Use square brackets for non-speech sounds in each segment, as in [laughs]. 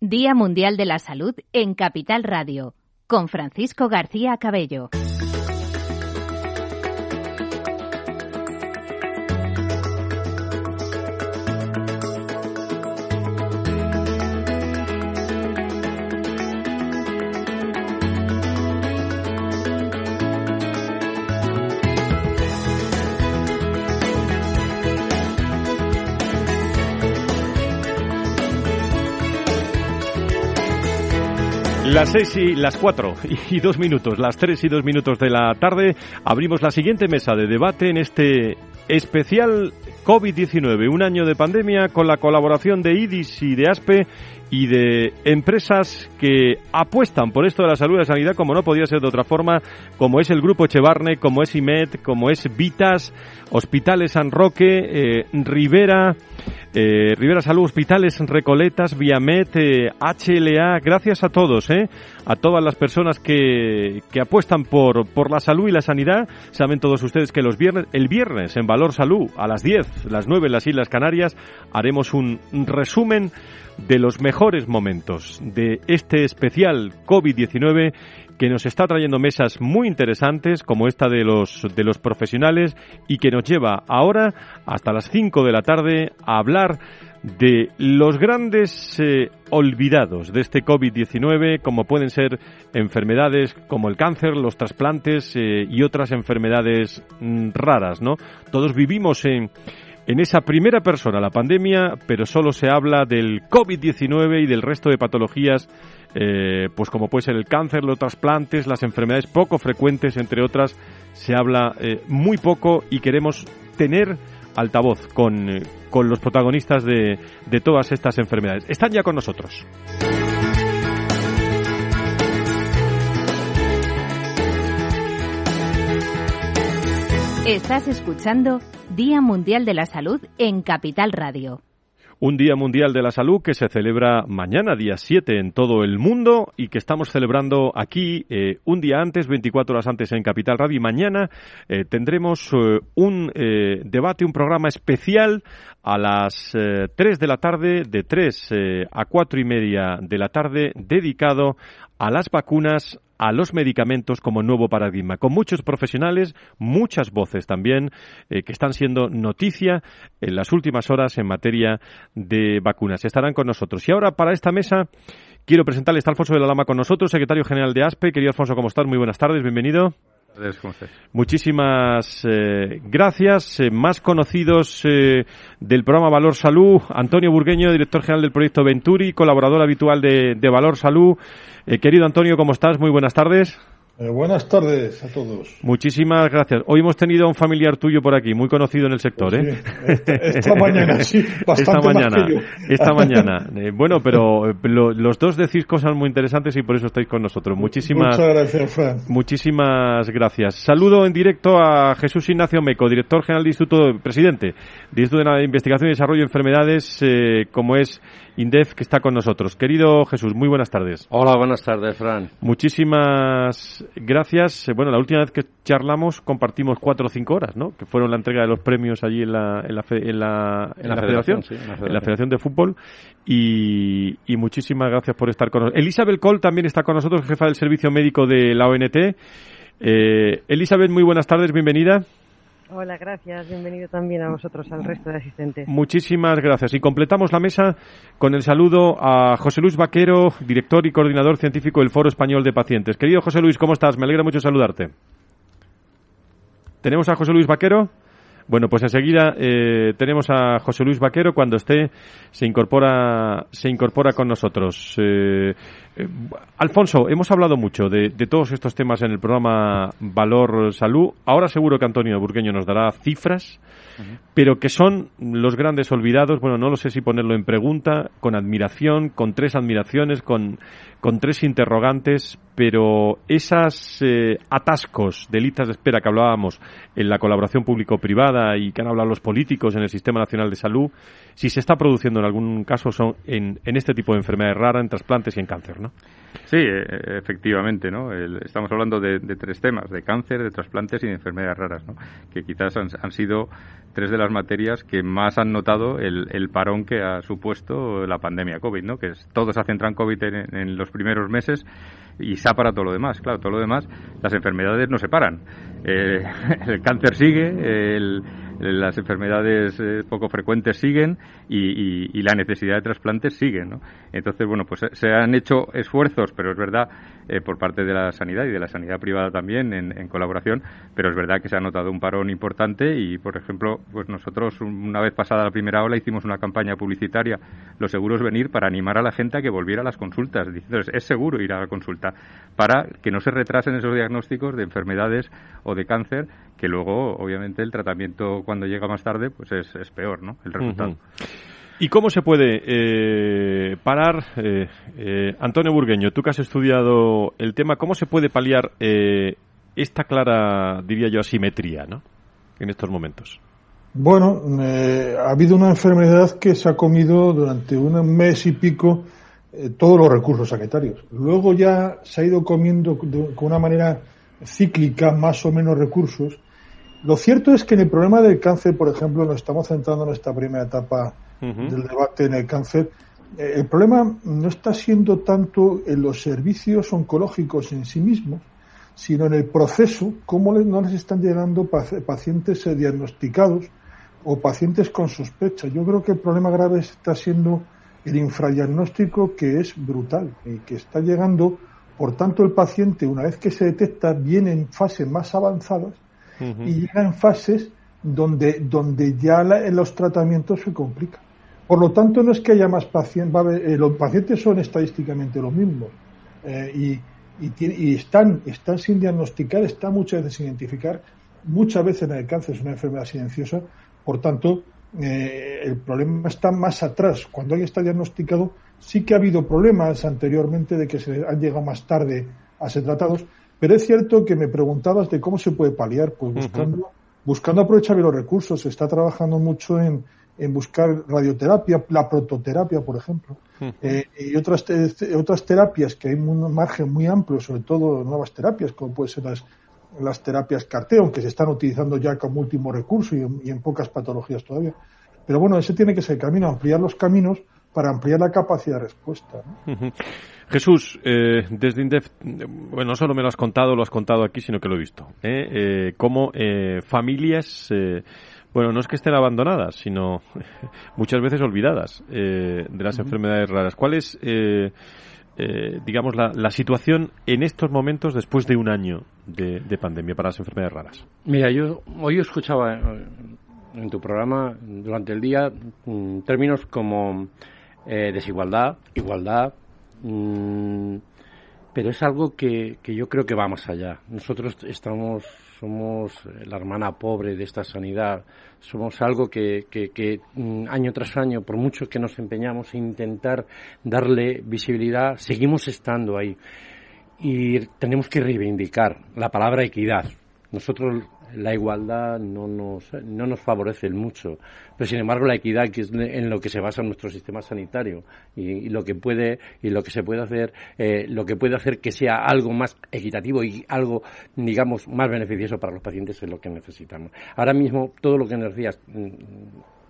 Día Mundial de la Salud en Capital Radio, con Francisco García Cabello. Las seis y las cuatro [laughs] y dos minutos, las tres y dos minutos de la tarde, abrimos la siguiente mesa de debate en este especial COVID-19, un año de pandemia con la colaboración de IDIS y de ASPE y de empresas que apuestan por esto de la salud y la sanidad como no podía ser de otra forma, como es el Grupo Echevarne, como es IMED, como es Vitas, Hospitales San Roque, eh, Rivera, eh, Rivera Salud, Hospitales Recoletas, Viamet, eh, HLA, gracias a todos, eh, a todas las personas que, que apuestan por, por la salud y la sanidad. Saben todos ustedes que los viernes, el viernes en Valor Salud, a las 10, las 9 en las Islas Canarias, haremos un resumen de los mejores momentos de este especial COVID-19 que nos está trayendo mesas muy interesantes como esta de los de los profesionales y que nos lleva ahora hasta las 5 de la tarde a hablar de los grandes eh, olvidados de este COVID-19, como pueden ser enfermedades como el cáncer, los trasplantes eh, y otras enfermedades mm, raras, ¿no? Todos vivimos en en esa primera persona la pandemia, pero solo se habla del COVID-19 y del resto de patologías, eh, pues como puede ser el cáncer, los trasplantes, las enfermedades poco frecuentes, entre otras, se habla eh, muy poco y queremos tener altavoz con, eh, con los protagonistas de, de todas estas enfermedades. Están ya con nosotros. Estás escuchando Día Mundial de la Salud en Capital Radio. Un Día Mundial de la Salud que se celebra mañana, día 7, en todo el mundo y que estamos celebrando aquí eh, un día antes, 24 horas antes en Capital Radio. Y mañana eh, tendremos eh, un debate, un programa especial a las 3 de la tarde, de 3 a 4 y media de la tarde, dedicado a las vacunas, a los medicamentos como nuevo paradigma, con muchos profesionales, muchas voces también eh, que están siendo noticia en las últimas horas en materia de vacunas. Estarán con nosotros. Y ahora para esta mesa quiero presentarle está Alfonso de la Lama con nosotros, secretario general de ASPE. Querido Alfonso, ¿cómo estás? Muy buenas tardes, bienvenido. Muchísimas eh, gracias. Eh, más conocidos del programa Valor Salud, Antonio Burgueño, director general del proyecto Venturi, colaborador habitual de, de Valor Salud. Eh, querido Antonio, ¿cómo estás? Muy buenas tardes. Eh, buenas tardes a todos. Muchísimas gracias. Hoy hemos tenido a un familiar tuyo por aquí, muy conocido en el sector, ¿eh? esta, mañana, sí, [laughs] bastante esta mañana, [laughs] esta mañana. Eh, bueno, pero los dos decís cosas muy interesantes y por eso estáis con nosotros. Muchísimas Muchas gracias, Fran. Muchísimas gracias. Saludo en directo a Jesús Ignacio Meco, director general del Instituto, presidente del Instituto de Investigación y Desarrollo de Enfermedades, como es INDEF, que está con nosotros. Querido Jesús, muy buenas tardes. Hola, buenas tardes, Fran. Muchísimas gracias. Eh, bueno, la última vez que charlamos compartimos cuatro o cinco horas, ¿no? Que fueron la entrega de los premios allí en la, en la, en la, federación, en la federación de fútbol. Y, muchísimas gracias por estar con nosotros. Elizabeth Cole también está con nosotros, jefa del servicio médico de la ONT. Eh, Elizabeth, muy buenas tardes, bienvenida. Hola, gracias. Bienvenido también a vosotros, al resto de asistentes. Muchísimas gracias. Y completamos la mesa con el saludo a José Luis Vaquero, director y coordinador científico del Foro Español de Pacientes. Querido José Luis, ¿cómo estás? Me alegra mucho saludarte. ¿Tenemos a José Luis Vaquero? Bueno, pues enseguida eh, tenemos a José Luis Vaquero cuando esté se incorpora se incorpora con nosotros. Eh, eh, Alfonso, hemos hablado mucho de, todos estos temas en el programa Valor Salud. Ahora seguro que Antonio Burgueño nos dará cifras, pero que son los grandes olvidados. Bueno, no lo sé si ponerlo en pregunta, con admiración, con tres admiraciones, con con tres interrogantes, pero esas eh, atascos de listas de espera que hablábamos en la colaboración público-privada y que han hablado los políticos en el Sistema Nacional de Salud, si se está produciendo en algún caso son en, este tipo de enfermedades raras, en trasplantes y en cáncer, ¿no? Sí, e, efectivamente, ¿no? estamos hablando de, tres temas, de cáncer, de trasplantes y de enfermedades raras, ¿no? Que quizás han, sido tres de las materias que más han notado el, parón que ha supuesto la pandemia COVID, ¿no? Que es, todo se centra en COVID en, los primeros meses y se ha para todo lo demás. Claro, todo lo demás, las enfermedades no se paran. Eh, [laughs] el cáncer sigue, las enfermedades eh, poco frecuentes siguen y, la necesidad de trasplantes sigue. ¿no? Entonces, bueno, pues se han hecho esfuerzos, pero es verdad, eh, por parte de la sanidad y de la sanidad privada también en, colaboración, pero es verdad que se ha notado un parón importante y, por ejemplo, pues nosotros una vez pasada la primera ola hicimos una campaña publicitaria, los seguros venir, para animar a la gente a que volviera a las consultas, diciendo es seguro ir a la consulta, para que no se retrasen esos diagnósticos de enfermedades o de cáncer que luego, obviamente, el tratamiento cuando llega más tarde, pues es, peor, ¿no? El resultado. ¿Y cómo se puede eh, parar, eh, eh, Antonio Burgueño, tú que has estudiado el tema, cómo se puede paliar esta clara, diría yo, asimetría, ¿no? En estos momentos. Bueno, ha habido una enfermedad que se ha comido durante un mes y pico todos los recursos sanitarios. Luego ya se ha ido comiendo con una manera cíclica más o menos recursos lo cierto es que en el problema del cáncer, por ejemplo, nos estamos centrando en esta primera etapa del debate en el cáncer. Eh, el problema no está siendo tanto en los servicios oncológicos en sí mismos, sino en el proceso, cómo no les están llegando pacientes eh, diagnosticados o pacientes con sospecha. Yo creo que el problema grave está siendo el infradiagnóstico que es brutal y que está llegando, por tanto el paciente una vez que se detecta viene en fases más avanzadas y llega en fases donde, donde ya en los tratamientos se complica. Por lo tanto, no es que haya más pacientes, eh, los pacientes son estadísticamente los mismos eh, y, y, están, están sin diagnosticar, están muchas veces sin identificar. Muchas veces el cáncer es una enfermedad silenciosa, por tanto, eh, el problema está más atrás. Cuando alguien está diagnosticado, sí que ha habido problemas anteriormente de que se han llegado más tarde a ser tratados, pero es cierto que me preguntabas de cómo se puede paliar, pues buscando, buscando aprovechar los recursos. Se está trabajando mucho en, en buscar radioterapia, la prototerapia, por ejemplo, eh, y otras, otras terapias que hay un margen muy amplio, sobre todo nuevas terapias, como pueden ser las, las terapias carteo, que se están utilizando ya como último recurso y en, pocas patologías todavía. Pero bueno, ese tiene que ser el camino, ampliar los caminos para ampliar la capacidad de respuesta. Jesús, eh, desde INDEF, bueno, no solo me lo has contado, lo has contado aquí, sino que lo he visto. ¿eh? eh cómo eh, familias, bueno, no es que estén abandonadas, sino [laughs] muchas veces olvidadas de las enfermedades raras. ¿Cuál es, digamos, la, situación en estos momentos después de un año de, de pandemia para las enfermedades raras? Mira, yo hoy escuchaba en tu programa durante el día mm, términos como desigualdad, igualdad, Mm, pero es algo que, que, yo creo que va más allá. Nosotros estamos, somos la hermana pobre de esta sanidad, somos algo que, que, mm, año tras año, por mucho que nos empeñamos en intentar darle visibilidad, seguimos estando ahí. Y tenemos que reivindicar la palabra equidad. Nosotros la igualdad no nos, no nos favorece mucho, pero sin embargo la equidad que es en lo que se basa nuestro sistema sanitario y, lo que puede y lo que se puede hacer, eh, lo que puede hacer que sea algo más equitativo y algo, digamos, más beneficioso para los pacientes es lo que necesitamos. Ahora mismo todo lo que nos decías mm,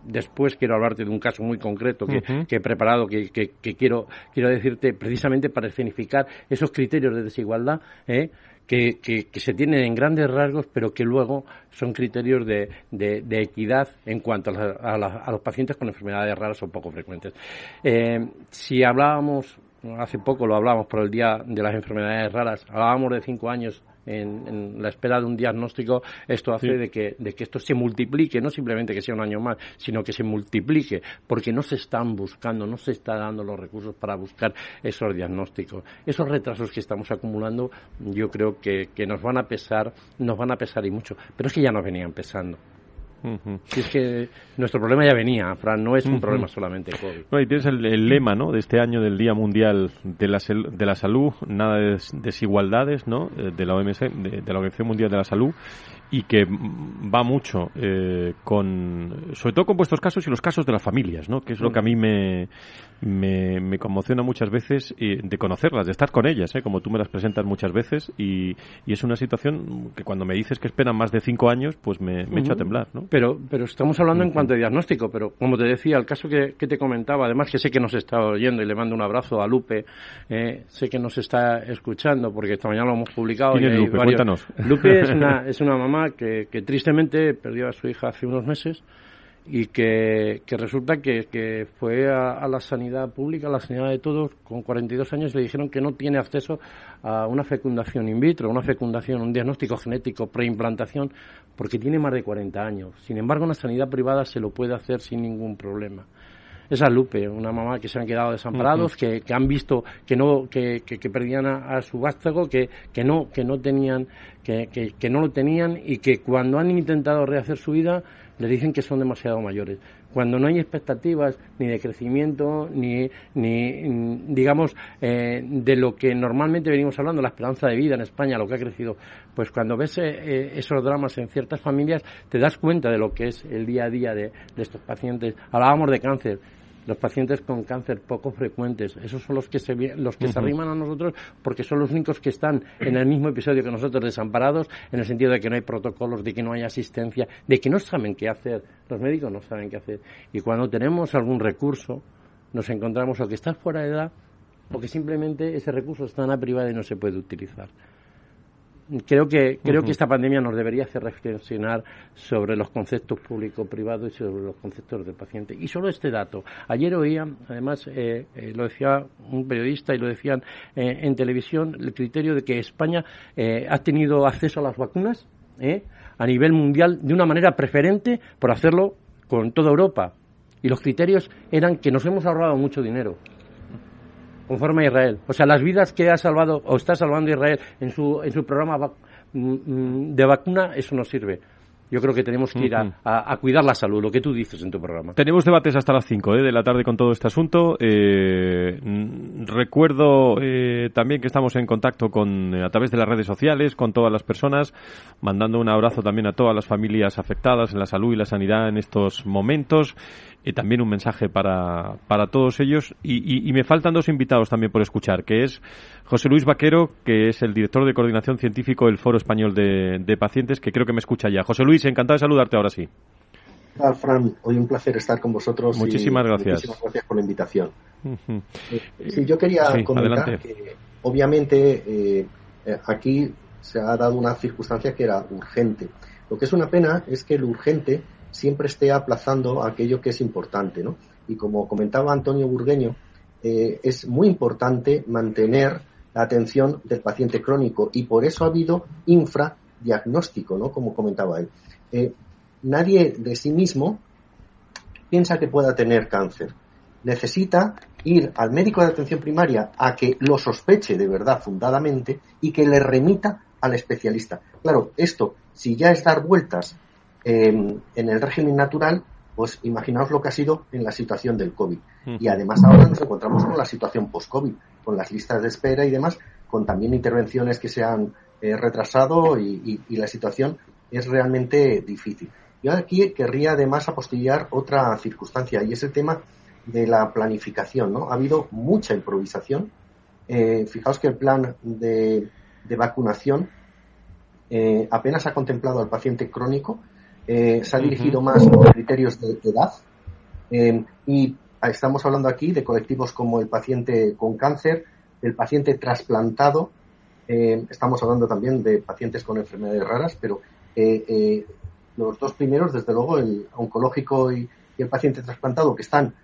después quiero hablarte de un caso muy concreto que, he preparado, que, quiero, quiero decirte precisamente para escenificar esos criterios de desigualdad, ¿eh? Que, se tienen en grandes rasgos, pero que luego son criterios de, de, equidad en cuanto a, a, los pacientes con enfermedades raras o poco frecuentes. Eh, si hablábamos, hace poco lo hablábamos por el Día de las Enfermedades Raras, hablábamos de cinco años en, la espera de un diagnóstico, esto hace de, que, de que esto se multiplique, no simplemente que sea un año más, sino que se multiplique, porque no se están buscando, no se están dando los recursos para buscar esos diagnósticos. Esos retrasos que estamos acumulando, yo creo que, que nos van a pesar, nos van a pesar y mucho, pero es que ya nos venían pesando. Si es que nuestro problema ya venía, Fran, no es un problema solamente COVID. y tienes el, lema ¿no? de este año del Día Mundial de la, de la Salud, nada de desigualdades ¿no? Eh, de la OMS, de, la Organización Mundial de la Salud, y que va mucho eh, con, sobre todo con vuestros casos y los casos de las familias, ¿no? que es lo que a mí me, me, conmociona muchas veces eh, de conocerlas, de estar con ellas, ¿eh? como tú me las presentas muchas veces, y, y, es una situación que cuando me dices que esperan más de cinco años, pues me, me echa a temblar. ¿no? Pero, pero estamos hablando en cuanto a diagnóstico, pero como te decía, el caso que, que, te comentaba, además que sé que nos está oyendo y le mando un abrazo a Lupe, eh, sé que nos está escuchando porque esta mañana lo hemos publicado. ¿Quién es Lupe? Cuéntanos. Lupe es una, [laughs] es una mamá que, que tristemente perdió a su hija hace unos meses y que, resulta que, fue a, la sanidad pública, a la sanidad de todos, con 42 años le dijeron que no tiene acceso a una fecundación in vitro, una fecundación, un diagnóstico genético preimplantación, porque tiene más de 40 años. Sin embargo, en la sanidad privada se lo puede hacer sin ningún problema esa Lupe, una mamá que se han quedado desamparados, que, que, han visto que no que, que, perdían a, su vástago, que, que no que no tenían que, que, no lo tenían y que cuando han intentado rehacer su vida le dicen que son demasiado mayores. Cuando no hay expectativas ni de crecimiento, ni, ni digamos, eh, de lo que normalmente venimos hablando, la esperanza de vida en España, lo que ha crecido, pues cuando ves eh, esos dramas en ciertas familias, te das cuenta de lo que es el día a día de, de estos pacientes. Hablábamos de cáncer los pacientes con cáncer poco frecuentes. Esos son los que se, los que se arriman a nosotros porque son los únicos que están en el mismo episodio que nosotros desamparados, en el sentido de que no hay protocolos, de que no hay asistencia, de que no saben qué hacer. Los médicos no saben qué hacer. Y cuando tenemos algún recurso, nos encontramos o que está fuera de edad o que simplemente ese recurso está en la privada y no se puede utilizar creo que creo que esta pandemia nos debería hacer reflexionar sobre los conceptos público-privado y sobre los conceptos del paciente. Y solo este dato. Ayer oía, además, eh, eh, lo decía un periodista y lo decían eh, en televisión, el criterio de que España ha tenido acceso a las vacunas a nivel mundial de una manera preferente por hacerlo con toda Europa. Y los criterios eran que nos hemos ahorrado mucho dinero conforme a Israel. O sea, las vidas que ha salvado o está salvando Israel en su, en su programa mm, mm, de vacuna, eso no sirve. Yo creo que tenemos que ir a, cuidar la salud, lo que tú dices en tu programa. Tenemos debates hasta las 5 ¿eh? de la tarde con todo este asunto. Eh, mm, recuerdo eh, también que estamos en contacto con a través de las redes sociales con todas las personas, mandando un abrazo también a todas las familias afectadas en la salud y la sanidad en estos momentos y también un mensaje para, para todos ellos. Y, me faltan dos invitados también por escuchar, que es José Luis Vaquero, que es el director de coordinación científico del Foro Español de, Pacientes, que creo que me escucha ya. José Luis, encantado de saludarte ahora sí. Hola, Fran, hoy un placer estar con vosotros. Muchísimas gracias. Muchísimas gracias por la invitación. Eh, yo quería comentar que obviamente eh, aquí se ha dado una circunstancia que era urgente. Lo que es una pena es que lo urgente siempre esté aplazando aquello que es importante, ¿no? Y como comentaba Antonio Burgueño, eh, es muy importante mantener la atención del paciente crónico y por eso ha habido infradiagnóstico, ¿no? Como comentaba él. Eh, nadie de sí mismo piensa que pueda tener cáncer. Necesita ir al médico de atención primaria a que lo sospeche de verdad fundadamente y que le remita al especialista. Claro, esto, si ya es dar vueltas en el régimen natural, pues imaginaos lo que ha sido en la situación del COVID. Y además ahora nos encontramos con la situación post-COVID, con las listas de espera y demás, con también intervenciones que se han eh, retrasado y, la situación es realmente difícil. Yo aquí querría además apostillar otra circunstancia y es el tema de la planificación. ¿no? Ha habido mucha improvisación. Eh, fijaos que el plan de, vacunación eh, apenas ha contemplado al paciente crónico eh, se ha dirigido más a criterios de edad eh, y estamos hablando aquí de colectivos como el paciente con cáncer, el paciente trasplantado, eh, estamos hablando también de pacientes con enfermedades raras, pero los dos primeros, desde luego, el oncológico y, el paciente trasplantado, que están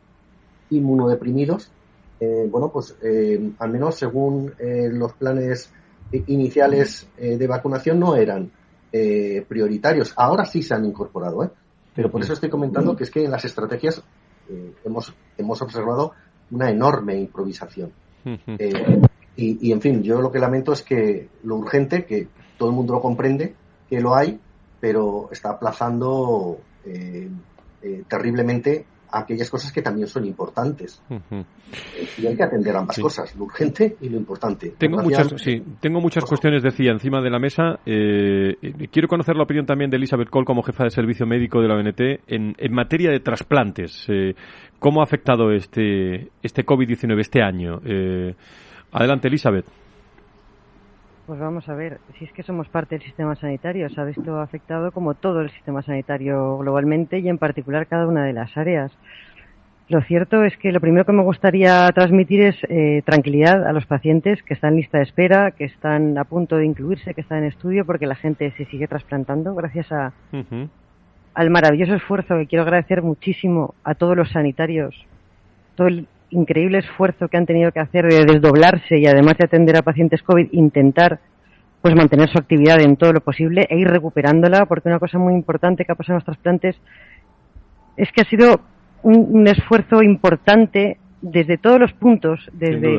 inmunodeprimidos, bueno, pues al menos según los planes iniciales de vacunación no eran eh, prioritarios. Ahora sí se han incorporado, ¿eh? pero por eso estoy comentando que es que en las estrategias eh, hemos, hemos observado una enorme improvisación. Y, en fin, yo lo que lamento es que lo urgente, que todo el mundo lo comprende, que lo hay, pero está aplazando terriblemente aquellas cosas que también son importantes. Y hay que atender ambas cosas, lo urgente y lo importante. Tengo muchas, sí, tengo muchas cuestiones, decía, encima de la mesa. Eh, quiero conocer la opinión también de Elizabeth Cole como jefa de servicio médico de la ONT en, en materia de trasplantes. Eh, ¿Cómo ha afectado este, este COVID-19 este año? Eh, adelante, Elizabeth. Pues vamos a ver, si es que somos parte del sistema sanitario, se ha visto afectado como todo el sistema sanitario globalmente y en particular cada una de las áreas. Lo cierto es que lo primero que me gustaría transmitir es eh, tranquilidad a los pacientes que están en lista de espera, que están a punto de incluirse, que están en estudio, porque la gente se sigue trasplantando gracias a, al maravilloso esfuerzo que quiero agradecer muchísimo a todos los sanitarios, todo el increíble esfuerzo que han tenido que hacer de desdoblarse y además de atender a pacientes COVID, intentar pues mantener su actividad en todo lo posible e ir recuperándola, porque una cosa muy importante que ha pasado en los trasplantes es que ha sido un, esfuerzo importante desde todos los puntos, desde,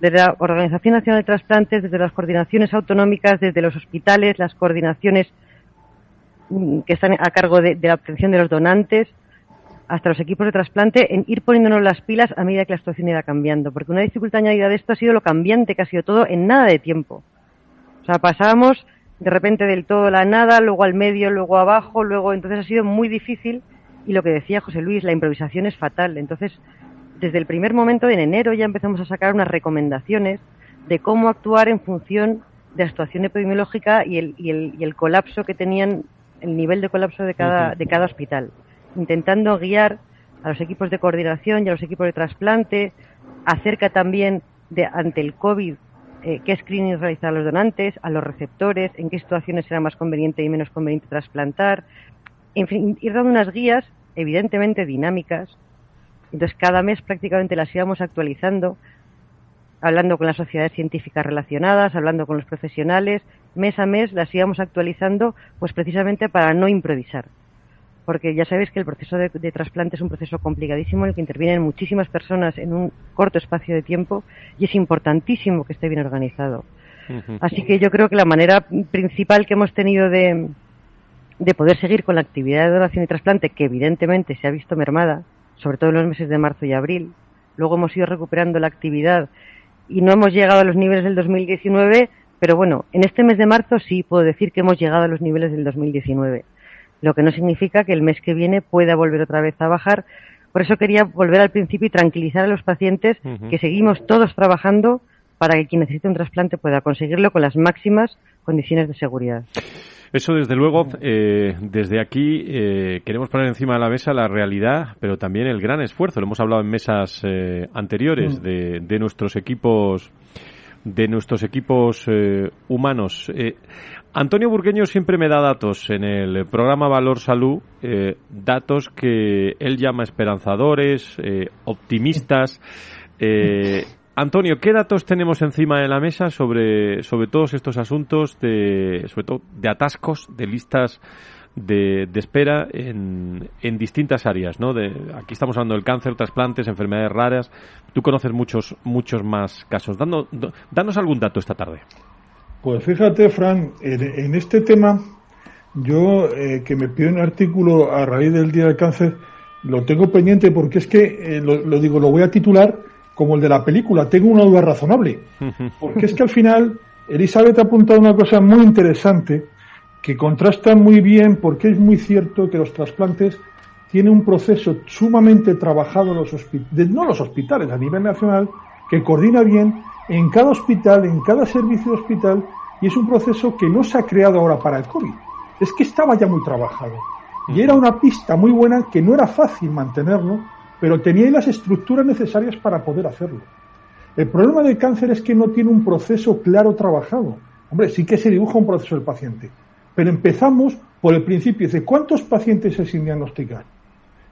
la Organización Nacional de Trasplantes, desde las coordinaciones autonómicas, desde los hospitales, las coordinaciones mm, que están a cargo de la obtención de los donantes, hasta los equipos de trasplante en ir poniéndonos las pilas a medida que la situación irá cambiando. Porque una dificultad añadida de esto ha sido lo cambiante que ha sido todo en nada de tiempo. O sea, pasábamos de repente del todo a la nada, luego al medio, luego abajo, luego entonces ha sido muy difícil y lo que decía José Luis, la improvisación es fatal. Entonces, desde el primer momento, en enero, ya empezamos a sacar unas recomendaciones de cómo actuar en función de la situación epidemiológica y el, y el, y el colapso que tenían, el nivel de colapso de cada, de cada hospital intentando guiar a los equipos de coordinación y a los equipos de trasplante, acerca también de ante el COVID eh, qué screening realizar a los donantes, a los receptores, en qué situaciones será más conveniente y menos conveniente trasplantar, en fin, ir dando unas guías evidentemente dinámicas. Entonces cada mes prácticamente las íbamos actualizando, hablando con las sociedades científicas relacionadas, hablando con los profesionales, mes a mes las íbamos actualizando, pues precisamente para no improvisar porque ya sabéis que el proceso de, trasplante es un proceso complicadísimo en el que intervienen muchísimas personas en un corto espacio de tiempo y es importantísimo que esté bien organizado. Así que yo creo que la manera principal que hemos tenido de, de poder seguir con la actividad de donación y trasplante, que evidentemente se ha visto mermada, sobre todo en los meses de marzo y abril, luego hemos ido recuperando la actividad y no hemos llegado a los niveles del 2019, pero bueno, en este mes de marzo sí puedo decir que hemos llegado a los niveles del 2019 lo que no significa que el mes que viene pueda volver otra vez a bajar. Por eso quería volver al principio y tranquilizar a los pacientes que seguimos todos trabajando para que quien necesite un trasplante pueda conseguirlo con las máximas condiciones de seguridad. Eso, desde luego, eh, desde aquí eh, queremos poner encima de la mesa la realidad, pero también el gran esfuerzo. Lo hemos hablado en mesas eh, anteriores de, de, nuestros equipos de nuestros equipos humanos. Antonio Burgueño siempre me da datos en el programa Valor Salud, eh, datos que él llama esperanzadores, eh, optimistas. Eh, Antonio, ¿qué datos tenemos encima de la mesa sobre, sobre todos estos asuntos, de, sobre todo de atascos, de listas de, espera en, en, distintas áreas? ¿no? De, aquí estamos hablando del cáncer, trasplantes, enfermedades raras. Tú conoces muchos, muchos más casos. danos algún dato esta tarde. Pues fíjate, Fran, en, este tema, yo eh, que me pido un artículo a raíz del Día del Cáncer, lo tengo pendiente porque es que, eh, lo, digo, lo voy a titular como el de la película, tengo una duda razonable. [laughs] Porque es que al final, Elizabeth ha apuntado una cosa muy interesante que contrasta muy bien porque es muy cierto que los trasplantes tienen un proceso sumamente trabajado en los hospitales, no los hospitales, a nivel nacional, que coordina bien en cada hospital, en cada servicio de hospital, y es un proceso que no se ha creado ahora para el COVID, es que estaba ya muy trabajado. Y era una pista muy buena que no era fácil mantenerlo, pero tenía las estructuras necesarias para poder hacerlo. El problema del cáncer es que no tiene un proceso claro trabajado. Hombre, sí que se dibuja un proceso del paciente, pero empezamos por el principio. Dice, ¿cuántos pacientes se sin diagnosticar?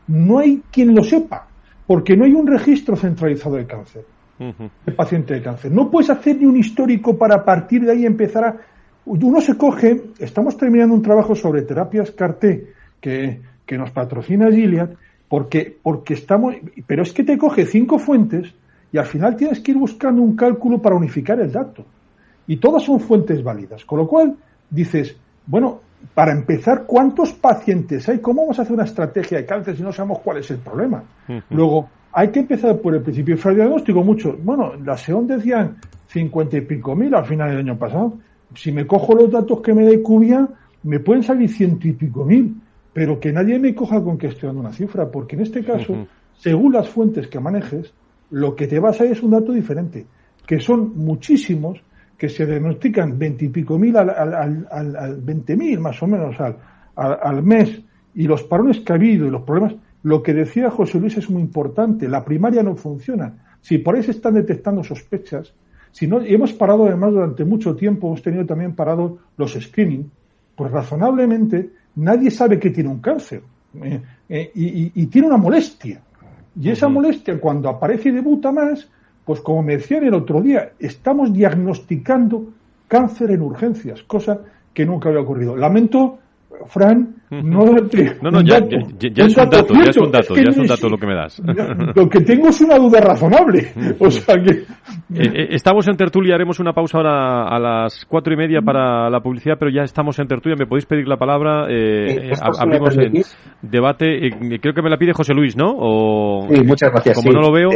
No hay quien lo sepa, porque no hay un registro centralizado de cáncer el paciente de cáncer. No puedes hacer ni un histórico para partir de ahí empezar a... Uno se coge, estamos terminando un trabajo sobre terapias CAR-T que, que nos patrocina Gilead, porque, porque estamos... Pero es que te coge cinco fuentes y al final tienes que ir buscando un cálculo para unificar el dato. Y todas son fuentes válidas. Con lo cual, dices, bueno, para empezar, ¿cuántos pacientes hay? ¿Cómo vamos a hacer una estrategia de cáncer si no sabemos cuál es el problema? Luego, hay que empezar por el principio. diagnóstico mucho. Bueno, la SEON decían cincuenta y pico mil al final del año pasado. Si me cojo los datos que me da Cubia, me pueden salir ciento y pico mil. Pero que nadie me coja con que estoy dando una cifra, porque en este caso, según las fuentes que manejes, lo que te va a salir es un dato diferente, que son muchísimos que se diagnostican veintipico mil al, al, al, mil más o menos al, al, mes y los parones que ha habido y los problemas, lo que decía José Luis es muy importante, la primaria no funciona. Si por ahí se están detectando sospechas, si no, y hemos parado además durante mucho tiempo, hemos tenido también parado los screening, pues razonablemente nadie sabe que tiene un cáncer eh, eh, y, tiene una molestia. Y esa molestia cuando aparece y debuta más, pues como me decían el otro día, estamos diagnosticando cáncer en urgencias, cosa que nunca había ocurrido. Lamento, Fran, no No, no, ya, es un dato, ya es un dato, ya es un dato lo que me das. [laughs] Lo que tengo es una duda razonable. O sea que... Eh, eh, estamos en tertulia, haremos una pausa ahora a las cuatro y media para la publicidad, pero ya estamos en tertulia, me podéis pedir la palabra, eh, abrimos en debate, creo que me la pide José Luis, ¿no? O, sí, muchas gracias. Como no lo veo...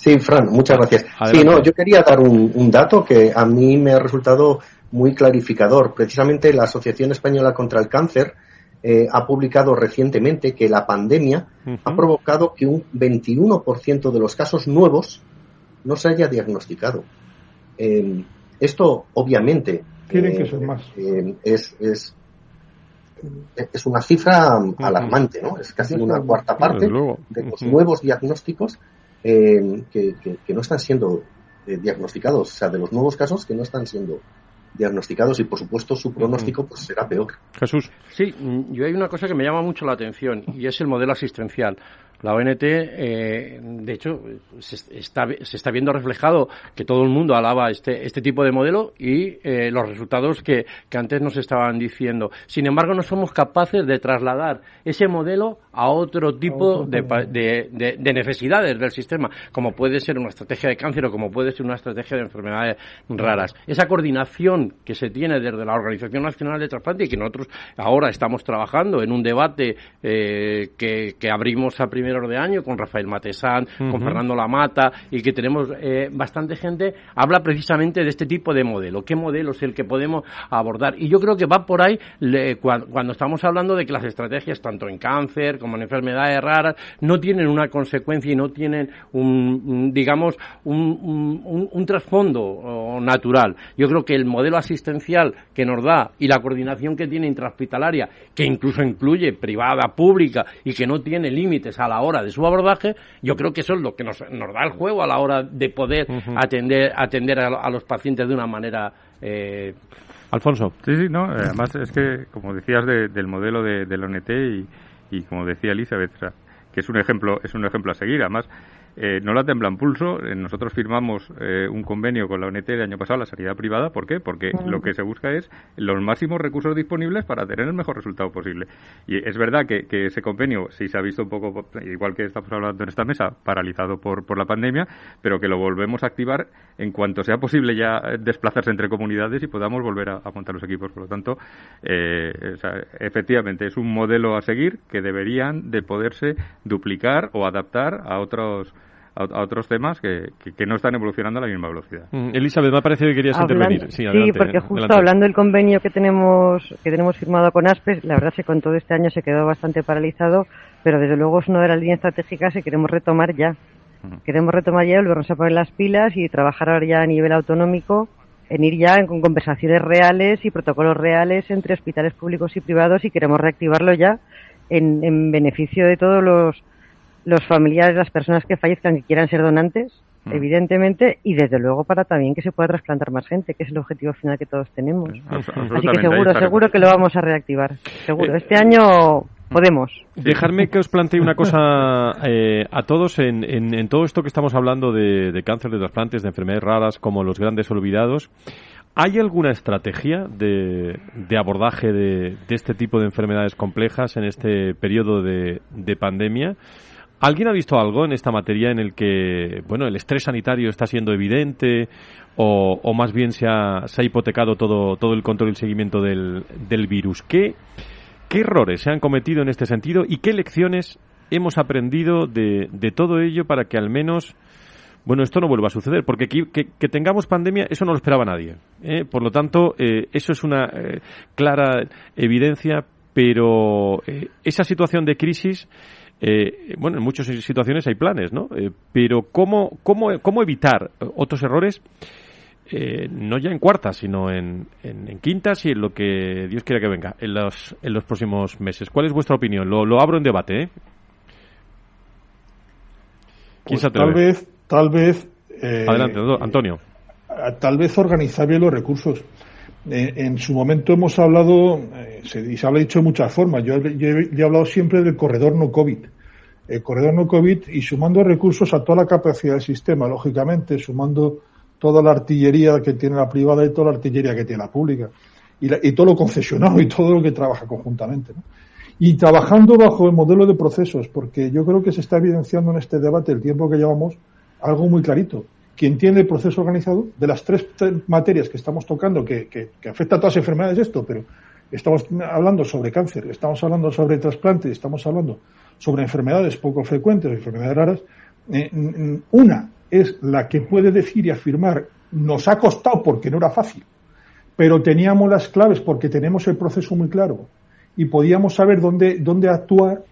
Sí, Fran, muchas gracias. Sí, no, yo quería dar un, dato que a mí me ha resultado muy clarificador. Precisamente la Asociación Española contra el Cáncer eh, ha publicado recientemente que la pandemia ha provocado que un 21% de los casos nuevos no se haya diagnosticado. Em, esto, obviamente, que más. Em, es, es, es, una cifra alarmante, ¿no? Es casi una cuarta parte de los nuevos diagnósticos eh, que, no están siendo eh, diagnosticados, o sea, de los nuevos casos que no están siendo diagnosticados y por supuesto su pronóstico pues será peor. Jesús. Sí, yo hay una cosa que me llama mucho la atención y es el modelo asistencial. La ONT, eh, de hecho, se está, se está viendo reflejado que todo el mundo alaba este, este tipo de modelo y eh, los resultados que, que antes nos estaban diciendo. Sin embargo, no somos capaces de trasladar ese modelo a otro tipo de, de, de, necesidades del sistema, como puede ser una estrategia de cáncer o como puede ser una estrategia de enfermedades raras. Esa coordinación que se tiene desde la Organización Nacional de Trasplante y que nosotros ahora estamos trabajando en un debate eh, que, que abrimos a de año con Rafael Matesán, con Fernando Lamata y que tenemos eh, bastante gente, habla precisamente de este tipo de modelo. ¿Qué modelo es el que podemos abordar? Y yo creo que va por ahí cuando, estamos hablando de que las estrategias, tanto en cáncer como en enfermedades raras, no tienen una consecuencia y no tienen un, digamos, un, un trasfondo natural. Yo creo que el modelo asistencial que nos da y la coordinación que tiene intrahospitalaria, que incluso incluye privada, pública y que no tiene límites a la hora de su abordaje, yo creo que eso es lo que nos, da el juego a la hora de poder atender, atender a, los pacientes de una manera. Eh... Alfonso. Sí, sí, no. Además, es que, como decías del modelo de, la ONT y, y, como decía Elizabeth, que es un ejemplo, es un ejemplo a seguir. Además, eh, no la temblan pulso. Eh, nosotros firmamos eh, un convenio con la ONT el año pasado, la sanidad privada. ¿Por qué? Porque lo que se busca es los máximos recursos disponibles para tener el mejor resultado posible. Y es verdad que, ese convenio sí se ha visto un poco, igual que estamos hablando en esta mesa, paralizado por, por la pandemia, pero que lo volvemos a activar en cuanto sea posible ya desplazarse entre comunidades y podamos volver a, montar los equipos. Por lo tanto, efectivamente es un modelo a seguir que deberían de poderse duplicar o adaptar a otros a, otros temas que, que, no están evolucionando a la misma velocidad. Mm, Elizabeth, me ha parecido que querías intervenir. Sí, porque justo hablando del convenio que tenemos que tenemos firmado con ASPES, la verdad es que con todo este año se quedó bastante paralizado, pero desde luego es una de las líneas estratégicas que queremos retomar ya. Queremos retomar ya, volvernos a poner las pilas y trabajar ahora ya a nivel autonómico en ir ya con conversaciones reales y protocolos reales entre hospitales públicos y privados y queremos reactivarlo ya en, en beneficio de todos los los familiares, las personas que fallezcan que quieran ser donantes, mm. evidentemente, y desde luego para también que se pueda trasplantar más gente, que es el objetivo final que todos tenemos. Así que seguro, seguro que lo vamos a reactivar. Seguro. Este año podemos. Dejarme que os plantee una cosa eh, a todos en, en, todo esto que estamos hablando de, cáncer, de trasplantes, de enfermedades raras, como los grandes olvidados. ¿Hay alguna estrategia de, de abordaje de, de, este tipo de enfermedades complejas en este periodo de, de pandemia? ¿Alguien ha visto algo en esta materia en el que, bueno, el estrés sanitario está siendo evidente o, más bien se ha, se ha, hipotecado todo, todo el control y el seguimiento del, del virus? ¿Qué, ¿Qué errores se han cometido en este sentido y qué lecciones hemos aprendido de, de todo ello para que al menos bueno, esto no vuelva a suceder, porque que, tengamos pandemia, eso no lo esperaba nadie. ¿eh? Por lo tanto, eh, eso es una eh, clara evidencia, pero esa situación de crisis, bueno, en muchas situaciones hay planes, ¿no? pero ¿cómo, cómo, cómo evitar otros errores? no ya en cuartas, sino en, en, quintas y en lo que Dios quiera que venga en los, en los próximos meses. ¿Cuál es vuestra opinión? Lo, lo abro en debate. ¿eh? Pues tal vez tal vez... Eh, Adelante, Antonio. Tal vez organizar bien los recursos. Eh, en su momento hemos hablado, eh, se, se ha dicho de muchas formas, yo, he, hablado siempre del corredor no COVID. El corredor no COVID y sumando recursos a toda la capacidad del sistema, lógicamente, sumando toda la artillería que tiene la privada y toda la artillería que tiene la pública. Y, y todo lo concesionado y todo lo que trabaja conjuntamente. Y trabajando bajo el modelo de procesos, porque yo creo que se está evidenciando en este debate el tiempo que llevamos, algo muy clarito. Quien tiene el proceso organizado, de las tres materias que estamos tocando, que, que, afecta a todas las enfermedades esto, pero estamos hablando sobre cáncer, estamos hablando sobre trasplante, estamos hablando sobre enfermedades poco frecuentes, enfermedades raras, eh, una es la que puede decir y afirmar, nos ha costado porque no era fácil, pero teníamos las claves porque tenemos el proceso muy claro y podíamos saber dónde, dónde actuar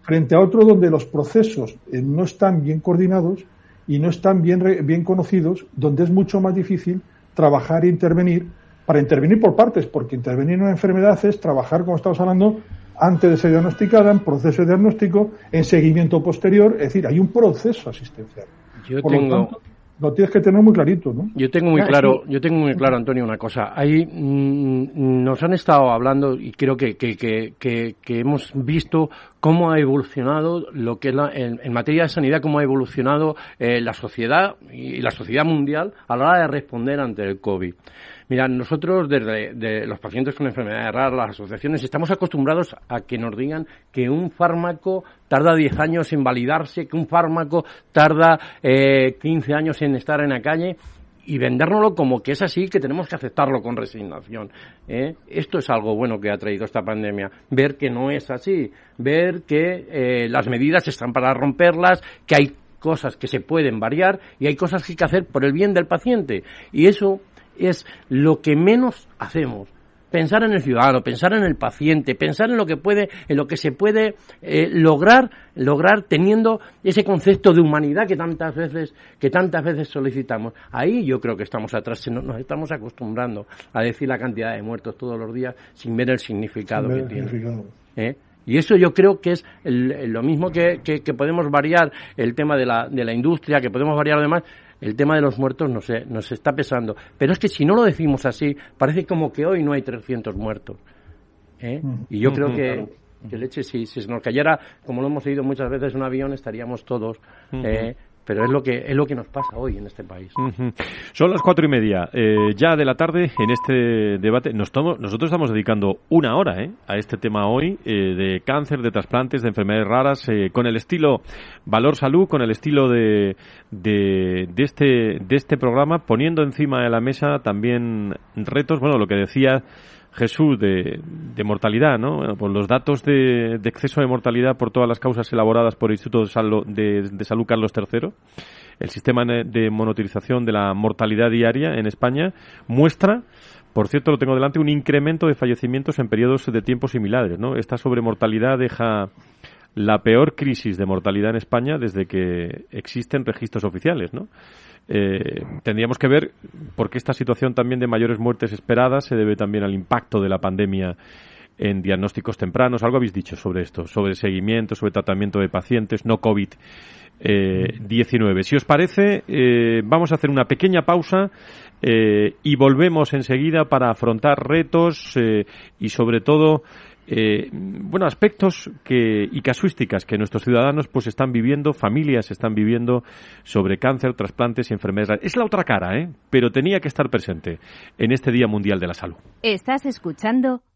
frente a otro donde los procesos eh, no están bien coordinados y no están bien, bien conocidos, donde es mucho más difícil trabajar e intervenir, para intervenir por partes, porque intervenir en una enfermedad es trabajar, como estamos hablando, antes de ser diagnosticada, en proceso de diagnóstico, en seguimiento posterior, es decir, hay un proceso asistencial. Yo tengo, lo tienes que tener muy clarito, ¿no? Yo tengo muy ah, claro, yo tengo muy claro, Antonio, una cosa. Ahí mm, nos han estado hablando y creo que, que, que, que, hemos visto cómo ha evolucionado lo que es la, en, materia de sanidad, cómo ha evolucionado eh, la sociedad y la sociedad mundial a la hora de responder ante el COVID. Mira, nosotros desde los pacientes con enfermedades raras, las asociaciones, estamos acostumbrados a que nos digan que un fármaco tarda 10 años en validarse, que un fármaco tarda eh, 15 años en estar en la calle y vendérnoslo como que es así, que tenemos que aceptarlo con resignación. ¿eh? Esto es algo bueno que ha traído esta pandemia, ver que no es así, ver que eh, las medidas están para romperlas, que hay cosas que se pueden variar y hay cosas que hay que hacer por el bien del paciente. Y eso es lo que menos hacemos. Pensar en el ciudadano, pensar en el paciente, pensar en lo que puede, en lo que se puede eh, lograr, lograr teniendo ese concepto de humanidad que tantas veces, que tantas veces solicitamos. Ahí yo creo que estamos atrás, nos estamos acostumbrando a decir la cantidad de muertos todos los días sin ver el significado que tiene. ¿Eh? Y eso yo creo que es lo mismo que, que, que, podemos variar el tema de la, de la industria, que podemos variar además el tema de los muertos nos, nos está pesando. Pero es que si no lo decimos así, parece como que hoy no hay 300 muertos. ¿eh? Y yo creo que, que leche, si, si se nos cayera, como lo hemos oído muchas veces, un avión, estaríamos todos eh, pero es lo que es lo que nos pasa hoy en este país. Son las cuatro y media eh, ya de la tarde en este debate. Nos nosotros estamos dedicando una hora eh, a este tema hoy eh, de cáncer, de trasplantes, de enfermedades raras, con el estilo valor salud, con el estilo de, de, de, este de este programa, poniendo encima de la mesa también retos. Bueno, lo que decía Jesús, de, de mortalidad, ¿no? por los datos de, de, exceso de mortalidad por todas las causas elaboradas por el Instituto de, de, Salud Carlos III, el sistema de monotilización de la mortalidad diaria en España muestra, por cierto, lo tengo delante, un incremento de fallecimientos en periodos de tiempo similares. ¿no? Esta sobremortalidad deja la peor crisis de mortalidad en España desde que existen registros oficiales, ¿no? Eh, tendríamos que ver por qué esta situación también de mayores muertes esperadas se debe también al impacto de la pandemia en diagnósticos tempranos. Algo habéis dicho sobre esto, sobre seguimiento, sobre tratamiento de pacientes, no COVID. 19. Si os parece, eh, vamos a hacer una pequeña pausa eh, y volvemos enseguida para afrontar retos y sobre todo eh, bueno, aspectos que, y casuísticas que nuestros ciudadanos pues están viviendo, familias están viviendo sobre cáncer, trasplantes y enfermedades. Es la otra cara, ¿eh? pero tenía que estar presente en este Día Mundial de la Salud. Estás escuchando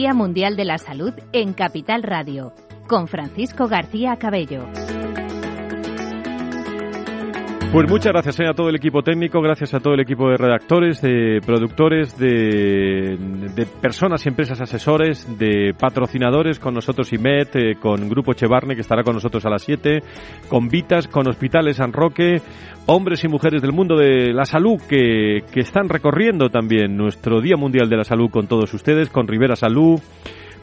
Día Mundial de la Salud en Capital Radio, con Francisco García Cabello. Pues muchas gracias eh, a todo el equipo técnico, gracias a todo el equipo de redactores, de productores, de, personas y empresas asesores, de patrocinadores, con nosotros IMET, eh, con Grupo Chevarne, que estará con nosotros a las 7, con Vitas, con Hospitales San Roque, hombres y mujeres del mundo de la salud que, que están recorriendo también nuestro Día Mundial de la Salud con todos ustedes, con Rivera Salud,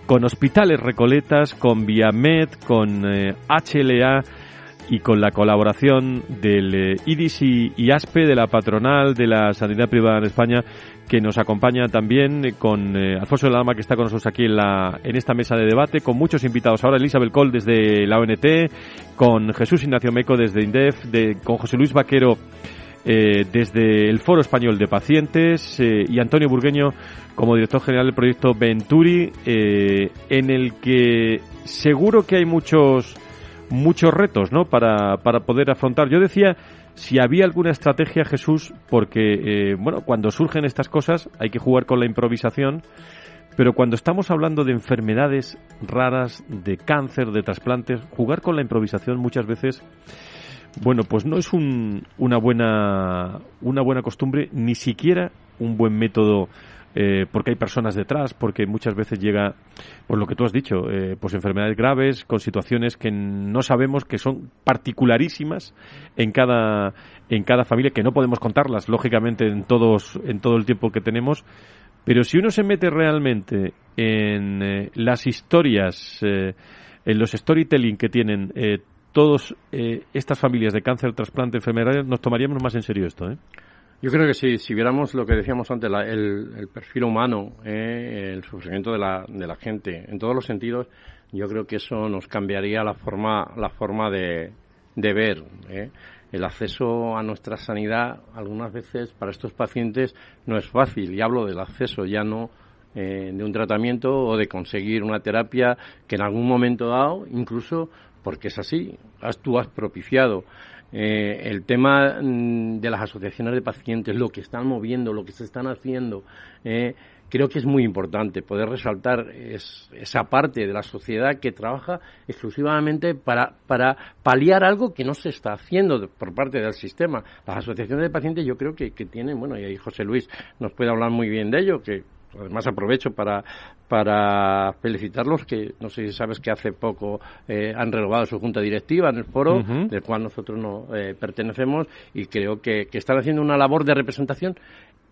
con Hospitales Recoletas, con Viamed, con HLA eh, y con la colaboración del eh, IDIS y, ASPE, de la patronal de la sanidad privada en España, que nos acompaña también eh, con eh, Alfonso de la Dama, que está con nosotros aquí en, la, en esta mesa de debate, con muchos invitados. Ahora, Elizabeth Cole desde la ONT, con Jesús Ignacio Meco desde INDEF, de, con José Luis Vaquero desde el Foro Español de Pacientes y Antonio Burgueño como director general del proyecto Venturi, en el que seguro que hay muchos muchos retos ¿no? para, para poder afrontar. Yo decía si había alguna estrategia, Jesús, porque eh, bueno, cuando surgen estas cosas hay que jugar con la improvisación, pero cuando estamos hablando de enfermedades raras, de cáncer, de trasplantes, jugar con la improvisación muchas veces, bueno, pues no es un, una buena una buena costumbre, ni siquiera un buen método eh, porque hay personas detrás, porque muchas veces llega, por lo que tú has dicho, eh, pues enfermedades graves, con situaciones que no sabemos que son particularísimas en cada, en cada familia, que no podemos contarlas, lógicamente, en, todos, en todo el tiempo que tenemos. Pero si uno se mete realmente en eh, las historias, en los storytelling que tienen todas estas familias de cáncer, trasplante, enfermedades, nos tomaríamos más en serio esto. ¿eh? Yo creo que sí, si viéramos lo que decíamos antes, el, perfil humano, eh, el sufrimiento de la, de la gente, en todos los sentidos, yo creo que eso nos cambiaría la forma, la forma de, de ver. Eh. El acceso a nuestra sanidad, algunas veces, para estos pacientes no es fácil, y hablo del acceso, ya no eh, de un tratamiento o de conseguir una terapia que en algún momento dado, incluso porque es así, tú has propiciado eh, el tema mm, de las asociaciones de pacientes, lo que están moviendo, lo que se están haciendo, eh, creo que es muy importante poder resaltar esa parte de la sociedad que trabaja exclusivamente para, para paliar algo que no se está haciendo por parte del sistema. Las asociaciones de pacientes yo creo que, que tienen, bueno, y ahí José Luis nos puede hablar muy bien de ello, que Además aprovecho para, para felicitarlos, que no sé si sabes que hace poco eh, han renovado su junta directiva en el foro, del cual nosotros no eh, pertenecemos, y creo que, que están haciendo una labor de representación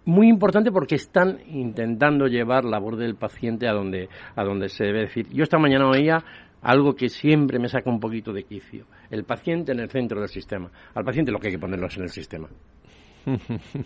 muy importante porque están intentando llevar la labor del paciente a donde, a donde se debe decir. Yo esta mañana oía algo que siempre me saca un poquito de quicio. El paciente en el centro del sistema. Al paciente lo que hay que ponerlos en el sistema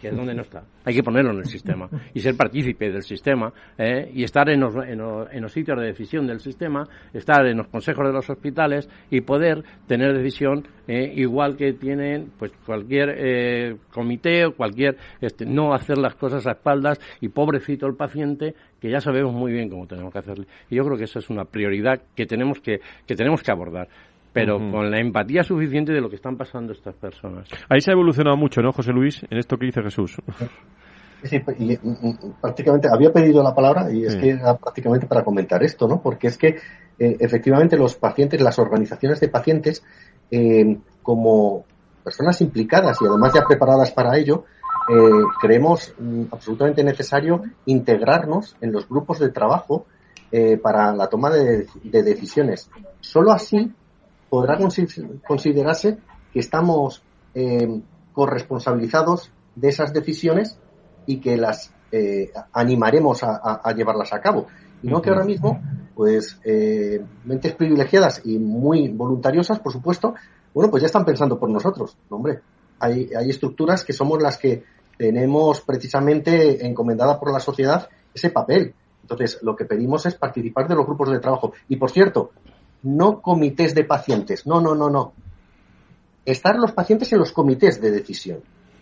que es donde no está. Hay que ponerlo en el sistema y ser partícipe del sistema ¿eh? y estar en los, en, los, sitios de decisión del sistema, estar en los consejos de los hospitales y poder tener decisión ¿eh? igual que tienen pues cualquier eh, comité o cualquier este, no hacer las cosas a espaldas y pobrecito el paciente que ya sabemos muy bien cómo tenemos que hacerle. Y yo creo que esa es una prioridad que tenemos que, que tenemos que abordar. Pero con la empatía suficiente de lo que están pasando estas personas. Ahí se ha evolucionado mucho, ¿no, José Luis, en esto que dice Jesús? Sí, y, prácticamente había pedido la palabra y es que era prácticamente para comentar esto, ¿no? Porque es que eh, efectivamente los pacientes, las organizaciones de pacientes, eh, como personas implicadas y además ya preparadas para ello, eh, creemos mm, absolutamente necesario integrarnos en los grupos de trabajo para la toma de, decisiones. Solo así podrá considerarse que estamos corresponsabilizados de esas decisiones y que las eh, animaremos a, llevarlas a cabo. Y no que ahora mismo, pues, eh, mentes privilegiadas y muy voluntariosas, por supuesto, bueno, pues ya están pensando por nosotros. hombre, hay, hay estructuras que somos las que tenemos precisamente encomendada por la sociedad ese papel. Entonces, lo que pedimos es participar de los grupos de trabajo. Y por cierto, no comités de pacientes. No, no, no, no. Estar los pacientes en los comités de decisión.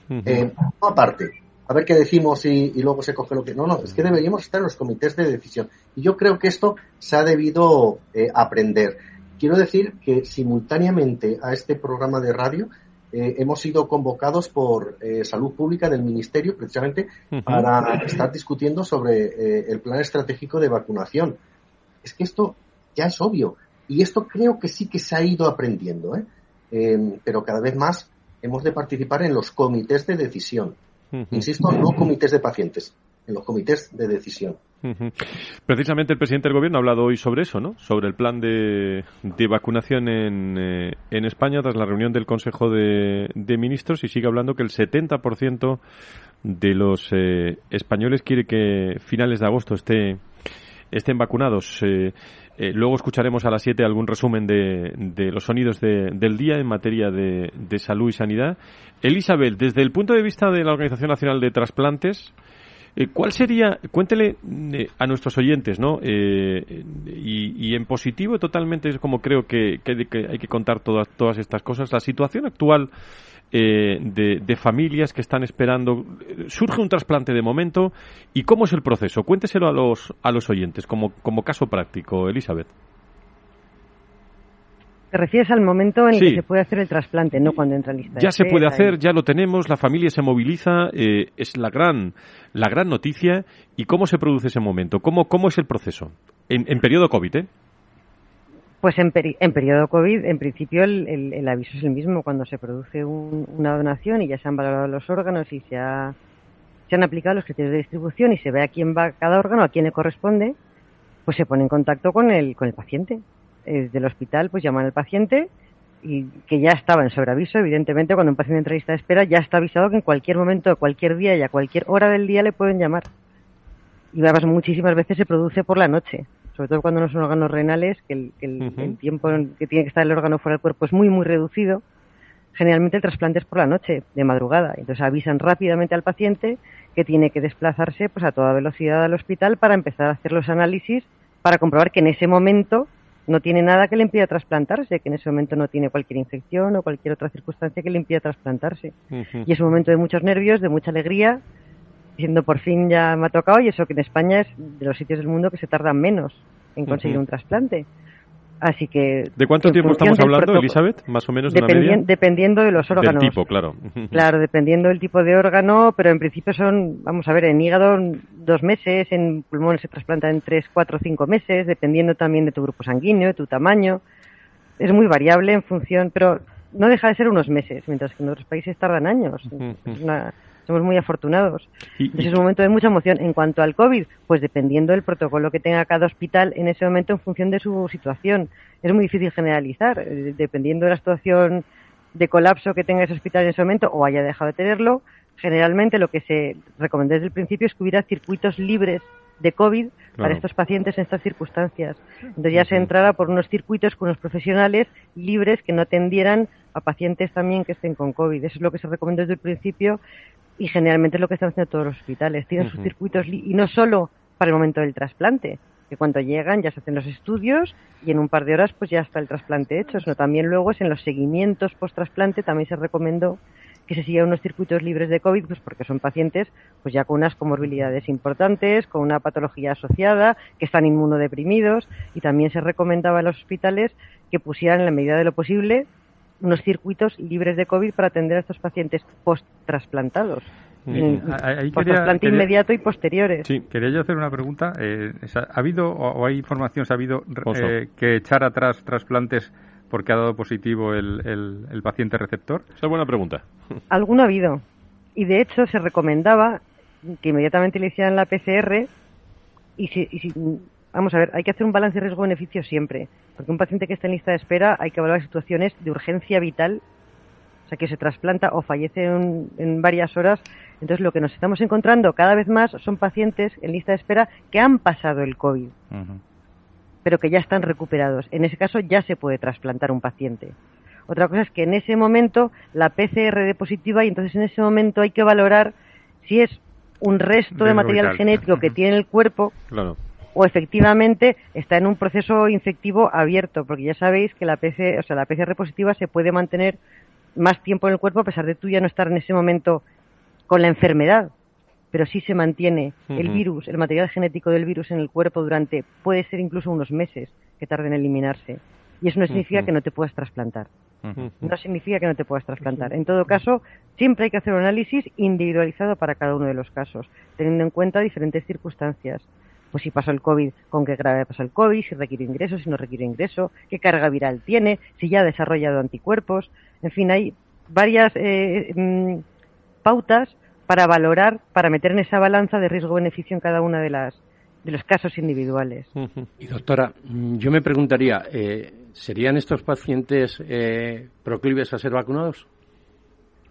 Eh, no aparte a ver qué decimos y, luego se coge lo que. No, no, es que deberíamos estar en los comités de decisión. Y yo creo que esto se ha debido eh, aprender. Quiero decir que simultáneamente a este programa de radio eh, hemos sido convocados por eh, Salud Pública del Ministerio precisamente para estar discutiendo sobre el plan estratégico de vacunación. Es que esto ya es obvio. Y esto creo que sí que se ha ido aprendiendo. pero cada vez más hemos de participar en los comités de decisión Insisto, no comités de pacientes, en los comités de decisión. Precisamente el presidente del gobierno ha hablado hoy sobre eso, ¿no? Sobre el plan de, vacunación en, eh, en, España tras la reunión del Consejo de, Ministros y sigue hablando que el 70% de los eh, españoles quiere que finales de agosto esté, estén vacunados. Eh, eh, luego escucharemos a las 7 algún resumen de, de los sonidos del día en materia de, salud y sanidad. Elizabeth, desde el punto de vista de la Organización Nacional de Trasplantes, eh, ¿cuál sería, cuéntele eh, a nuestros oyentes, ¿no? Y, en positivo totalmente es como creo que, hay que contar todas, todas estas cosas, la situación actual eh, de, familias que están esperando. Surge un trasplante de momento y cómo es el proceso. Cuénteselo a los, a los oyentes como, como caso práctico, Elizabeth. Te refieres al momento en el que se puede hacer el trasplante, no cuando entra lista. Ya se puede hacer, ya lo tenemos, la familia se moviliza, eh, es la gran, la gran noticia. ¿Y cómo se produce ese momento? ¿Cómo, cómo es el proceso? En, en periodo COVID, ¿eh? Pues en, en periodo COVID, en principio, el, aviso es el mismo. Cuando se produce una donación y ya se han valorado los órganos y se, se han aplicado los criterios de distribución y se ve a quién va cada órgano, a quién le corresponde, pues se pone en contacto con el, con el paciente. Desde el hospital, pues llaman al paciente y que ya estaba en sobreaviso. Evidentemente, cuando un paciente entra en de espera, ya está avisado que en cualquier momento, cualquier día y a cualquier hora del día le pueden llamar. Y además muchísimas veces se produce por la noche sobre todo cuando no son órganos renales, que el, el, tiempo que tiene que estar el órgano fuera del cuerpo es muy, muy reducido, generalmente el trasplante es por la noche, de madrugada. Entonces avisan rápidamente al paciente que tiene que desplazarse pues a toda velocidad al hospital para empezar a hacer los análisis para comprobar que en ese momento no tiene nada que le impida trasplantarse, que en ese momento no tiene cualquier infección o cualquier otra circunstancia que le impida trasplantarse. Y es un momento de muchos nervios, de mucha alegría, diciendo por fin ya me ha tocado y eso que en España es de los sitios del mundo que se tardan menos en conseguir un trasplante. Así que. ¿De cuánto tiempo estamos hablando, Elizabeth? Más o menos de Dependiendo de los órganos. Del tipo, claro. [laughs] Claro, dependiendo del tipo de órgano, pero en principio son, vamos a ver, en hígado dos meses, en pulmón se trasplanta en tres, cuatro, cinco meses, dependiendo también de tu grupo sanguíneo, de tu tamaño. Es muy variable en función, pero no deja de ser unos meses, mientras que en otros países tardan años. Es una, somos muy afortunados. es un momento de mucha emoción. En cuanto al COVID, pues dependiendo del protocolo que tenga cada hospital en ese momento en función de su situación. Es muy difícil generalizar, eh, dependiendo de la situación de colapso que tenga ese hospital en ese momento o haya dejado de tenerlo. Generalmente lo que se recomienda desde el principio es que hubiera circuitos libres de COVID para estos pacientes en estas circunstancias. Entonces ya se entrara por unos circuitos con unos profesionales libres que no atendieran a pacientes también que estén con COVID. Eso es lo que se recomienda desde el principio y generalmente es lo que están haciendo todos los hospitales. Tienen sus circuitos y no solo para el momento del trasplante, que cuando llegan ya se hacen los estudios y en un par de horas pues ya está el trasplante hecho, sino también luego es en los seguimientos post-trasplante también se recomendó que se sigan unos circuitos libres de COVID, pues porque son pacientes pues ya con unas comorbilidades importantes, con una patología asociada, que están inmunodeprimidos y también se recomendaba en los hospitales que pusieran en la medida de lo posible unos circuitos libres de COVID para atender a estos pacientes post-trasplantados. trasplante inmediato y posteriores. Sí, quería yo hacer una pregunta. Eh, ¿Ha habido o hay información, ha habido eh, que echar atrás trasplantes porque ha dado positivo el, el, paciente receptor? Esa es buena pregunta. [laughs] Alguno ha habido. Y de hecho se recomendaba que inmediatamente le hicieran la PCR y si, y si vamos a ver, hay que hacer un balance riesgo-beneficio siempre, porque un paciente que está en lista de espera hay que evaluar situaciones de urgencia vital, o sea, que se trasplanta o fallece en, varias horas. Entonces, lo que nos estamos encontrando cada vez más son pacientes en lista de espera que han pasado el COVID, pero que ya están recuperados. En ese caso, ya se puede trasplantar un paciente. Otra cosa es que en ese momento la PCR de positiva y entonces en ese momento hay que valorar si es un resto de, material genético que tiene el cuerpo claro o efectivamente está en un proceso infectivo abierto, porque ya sabéis que la PC, o sea, la PCR positiva se puede mantener más tiempo en el cuerpo a pesar de tú ya no estar en ese momento con la enfermedad, pero sí se mantiene el virus, el material genético del virus en el cuerpo durante, puede ser incluso unos meses que tarde en eliminarse. Y eso no significa que no te puedas trasplantar. No significa que no te puedas trasplantar. En todo caso, siempre hay que hacer un análisis individualizado para cada uno de los casos, teniendo en cuenta diferentes circunstancias pues si pasó el COVID, con qué grave pasó el COVID, si requiere ingreso, si no requiere ingreso, qué carga viral tiene, si ya ha desarrollado anticuerpos. En fin, hay varias eh, mm, pautas para valorar, para meter en esa balanza de riesgo-beneficio en cada una de las de los casos individuales. Y doctora, mm, yo me preguntaría, eh, ¿serían estos pacientes eh, proclives a ser vacunados?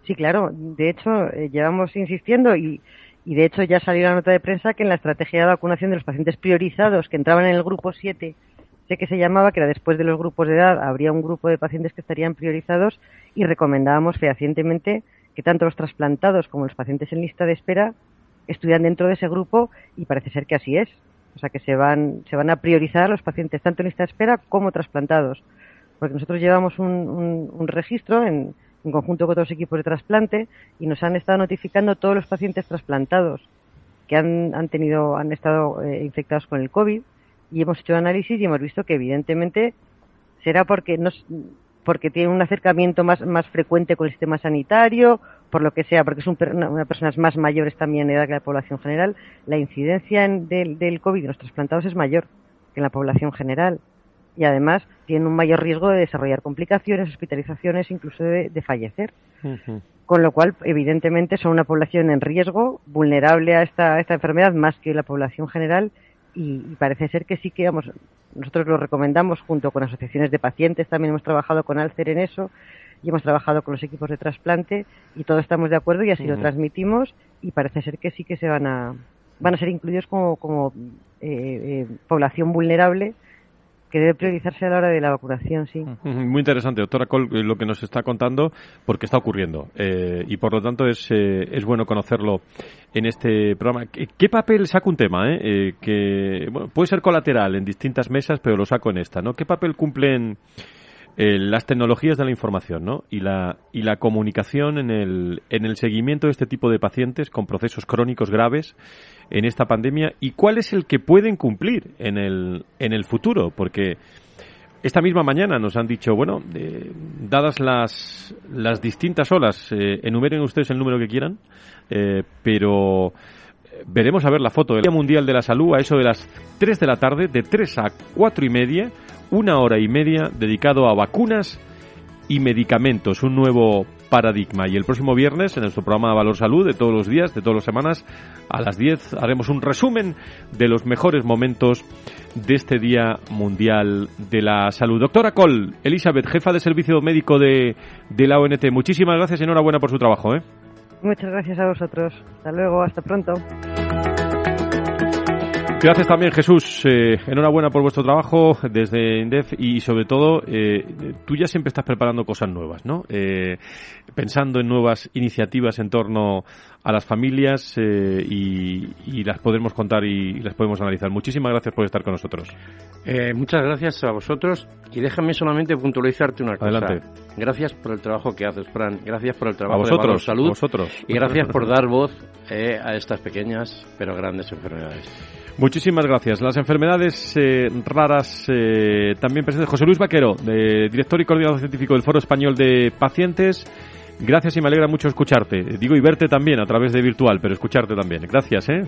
Sí, claro. De hecho, llevamos insistiendo y y de hecho ya salió la nota de prensa que en la estrategia de vacunación de los pacientes priorizados que entraban en el grupo 7, sé que se llamaba, que era después de los grupos de edad, habría un grupo de pacientes que estarían priorizados y recomendábamos fehacientemente que tanto los trasplantados como los pacientes en lista de espera estuvieran dentro de ese grupo y parece ser que así es. O sea que se van, se van a priorizar los pacientes tanto en lista de espera como trasplantados. Porque nosotros llevamos un, un registro en, en conjunto con otros equipos de trasplante y nos han estado notificando todos los pacientes trasplantados que han, han tenido, han estado eh, infectados con el COVID y hemos hecho análisis y hemos visto que evidentemente será porque nos, porque tiene un acercamiento más, más frecuente con el sistema sanitario, por lo que sea, porque son una, personas más mayores también de edad que la población general, la incidencia del, del COVID en los trasplantados es mayor que en la población general y además tienen un mayor riesgo de desarrollar complicaciones, hospitalizaciones, incluso de, fallecer. Con lo cual, evidentemente, son una población en riesgo, vulnerable a esta, esta enfermedad más que la población general y, parece ser que sí que, vamos, nosotros lo recomendamos junto con asociaciones de pacientes, también hemos trabajado con Alcer en eso y hemos trabajado con los equipos de trasplante y todos estamos de acuerdo y así lo transmitimos y parece ser que sí que se van a van a ser incluidos como, como eh, eh, población vulnerable que debe priorizarse a la hora de la vacunación, sí. [laughs] Muy interesante, doctora Col, eh, lo que nos está contando, porque está ocurriendo. Eh, y por lo tanto es, eh, es bueno conocerlo en este programa. ¿Qué, papel saca un tema? que puede ser colateral en distintas mesas, pero lo saco en esta. ¿no? ¿Qué papel cumplen las tecnologías de la información ¿no? y, la, y la comunicación en el, en el seguimiento de este tipo de pacientes con procesos crónicos graves? en esta pandemia y cuál es el que pueden cumplir en el, en el futuro, porque esta misma mañana nos han dicho, bueno, dadas las, las distintas olas, eh, enumeren ustedes el número que quieran, eh, pero veremos a ver la foto del Día Mundial de la Salud a eso de las 3 de la tarde, de 3 a 4 y media, una hora y media dedicado a vacunas y medicamentos, un nuevo paradigma. Y el próximo viernes, en nuestro programa Valor Salud de todos los días, de todas las semanas, a las 10 haremos un resumen de los mejores momentos de este Día Mundial de la Salud. Doctora Col, Elizabeth, jefa de servicio médico de, de la ONT, muchísimas gracias y enhorabuena por su trabajo. ¿eh? Muchas gracias a vosotros. Hasta luego, hasta pronto. Gracias también, Jesús. Eh, enhorabuena por vuestro trabajo desde INDEF y, sobre todo, eh, tú ya siempre estás preparando cosas nuevas, ¿no? Eh, pensando en nuevas iniciativas en torno a las familias eh, y, las podremos contar y las podemos analizar. Muchísimas gracias por estar con nosotros. Eh, muchas gracias a vosotros y déjame solamente puntualizarte una cosa. Adelante. Gracias por el trabajo que haces, Fran. Gracias por el trabajo a vosotros, de Salud. vosotros. Y gracias por dar voz a estas pequeñas pero grandes enfermedades. Muchísimas gracias. Las enfermedades eh, raras eh, también presentes. José Luis Vaquero, director y coordinador científico del Foro Español de Pacientes. Gracias y me alegra mucho escucharte. Digo y verte también a través de virtual, pero escucharte también. Gracias, ¿eh?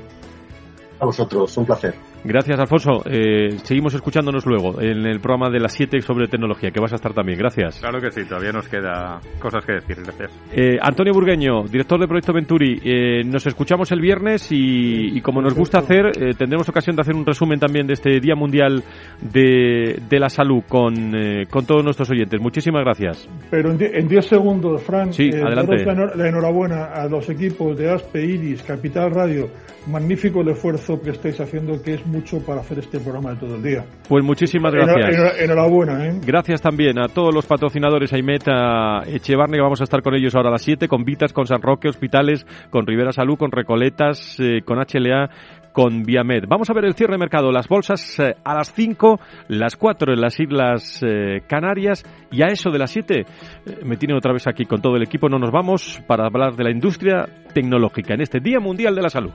A vosotros, un placer. Gracias, Alfonso. Eh, seguimos escuchándonos luego en el programa de las 7 sobre tecnología, que vas a estar también. Gracias. Claro que sí, todavía nos queda cosas que decir. Gracias. Eh, Antonio Burgueño, director de Proyecto Venturi, eh, nos escuchamos el viernes y, como nos gusta hacer, tendremos ocasión de hacer un resumen también de este Día Mundial de, la Salud con, con todos nuestros oyentes. Muchísimas gracias. Pero en 10 segundos, Fran, sí, adelante. La, enhorabuena a los equipos de ASPE, IRIS, Capital Radio. Magnífico el esfuerzo que estáis haciendo, que es mucho para hacer este programa de todo el día. Pues muchísimas gracias. Enhorabuena, ¿eh? Gracias también a todos los patrocinadores Aimet, a Echevarne, que vamos a estar con ellos ahora a las 7, con Vitas, con San Roque, Hospitales, con Rivera Salud, con Recoletas, eh, con HLA con Viamed. Vamos a ver el cierre de mercado. Las bolsas eh, a las 5, las 4 en las Islas eh, Canarias y a eso de las 7 me tienen otra vez aquí con todo el equipo. No nos vamos para hablar de la industria tecnológica en este Día Mundial de la Salud.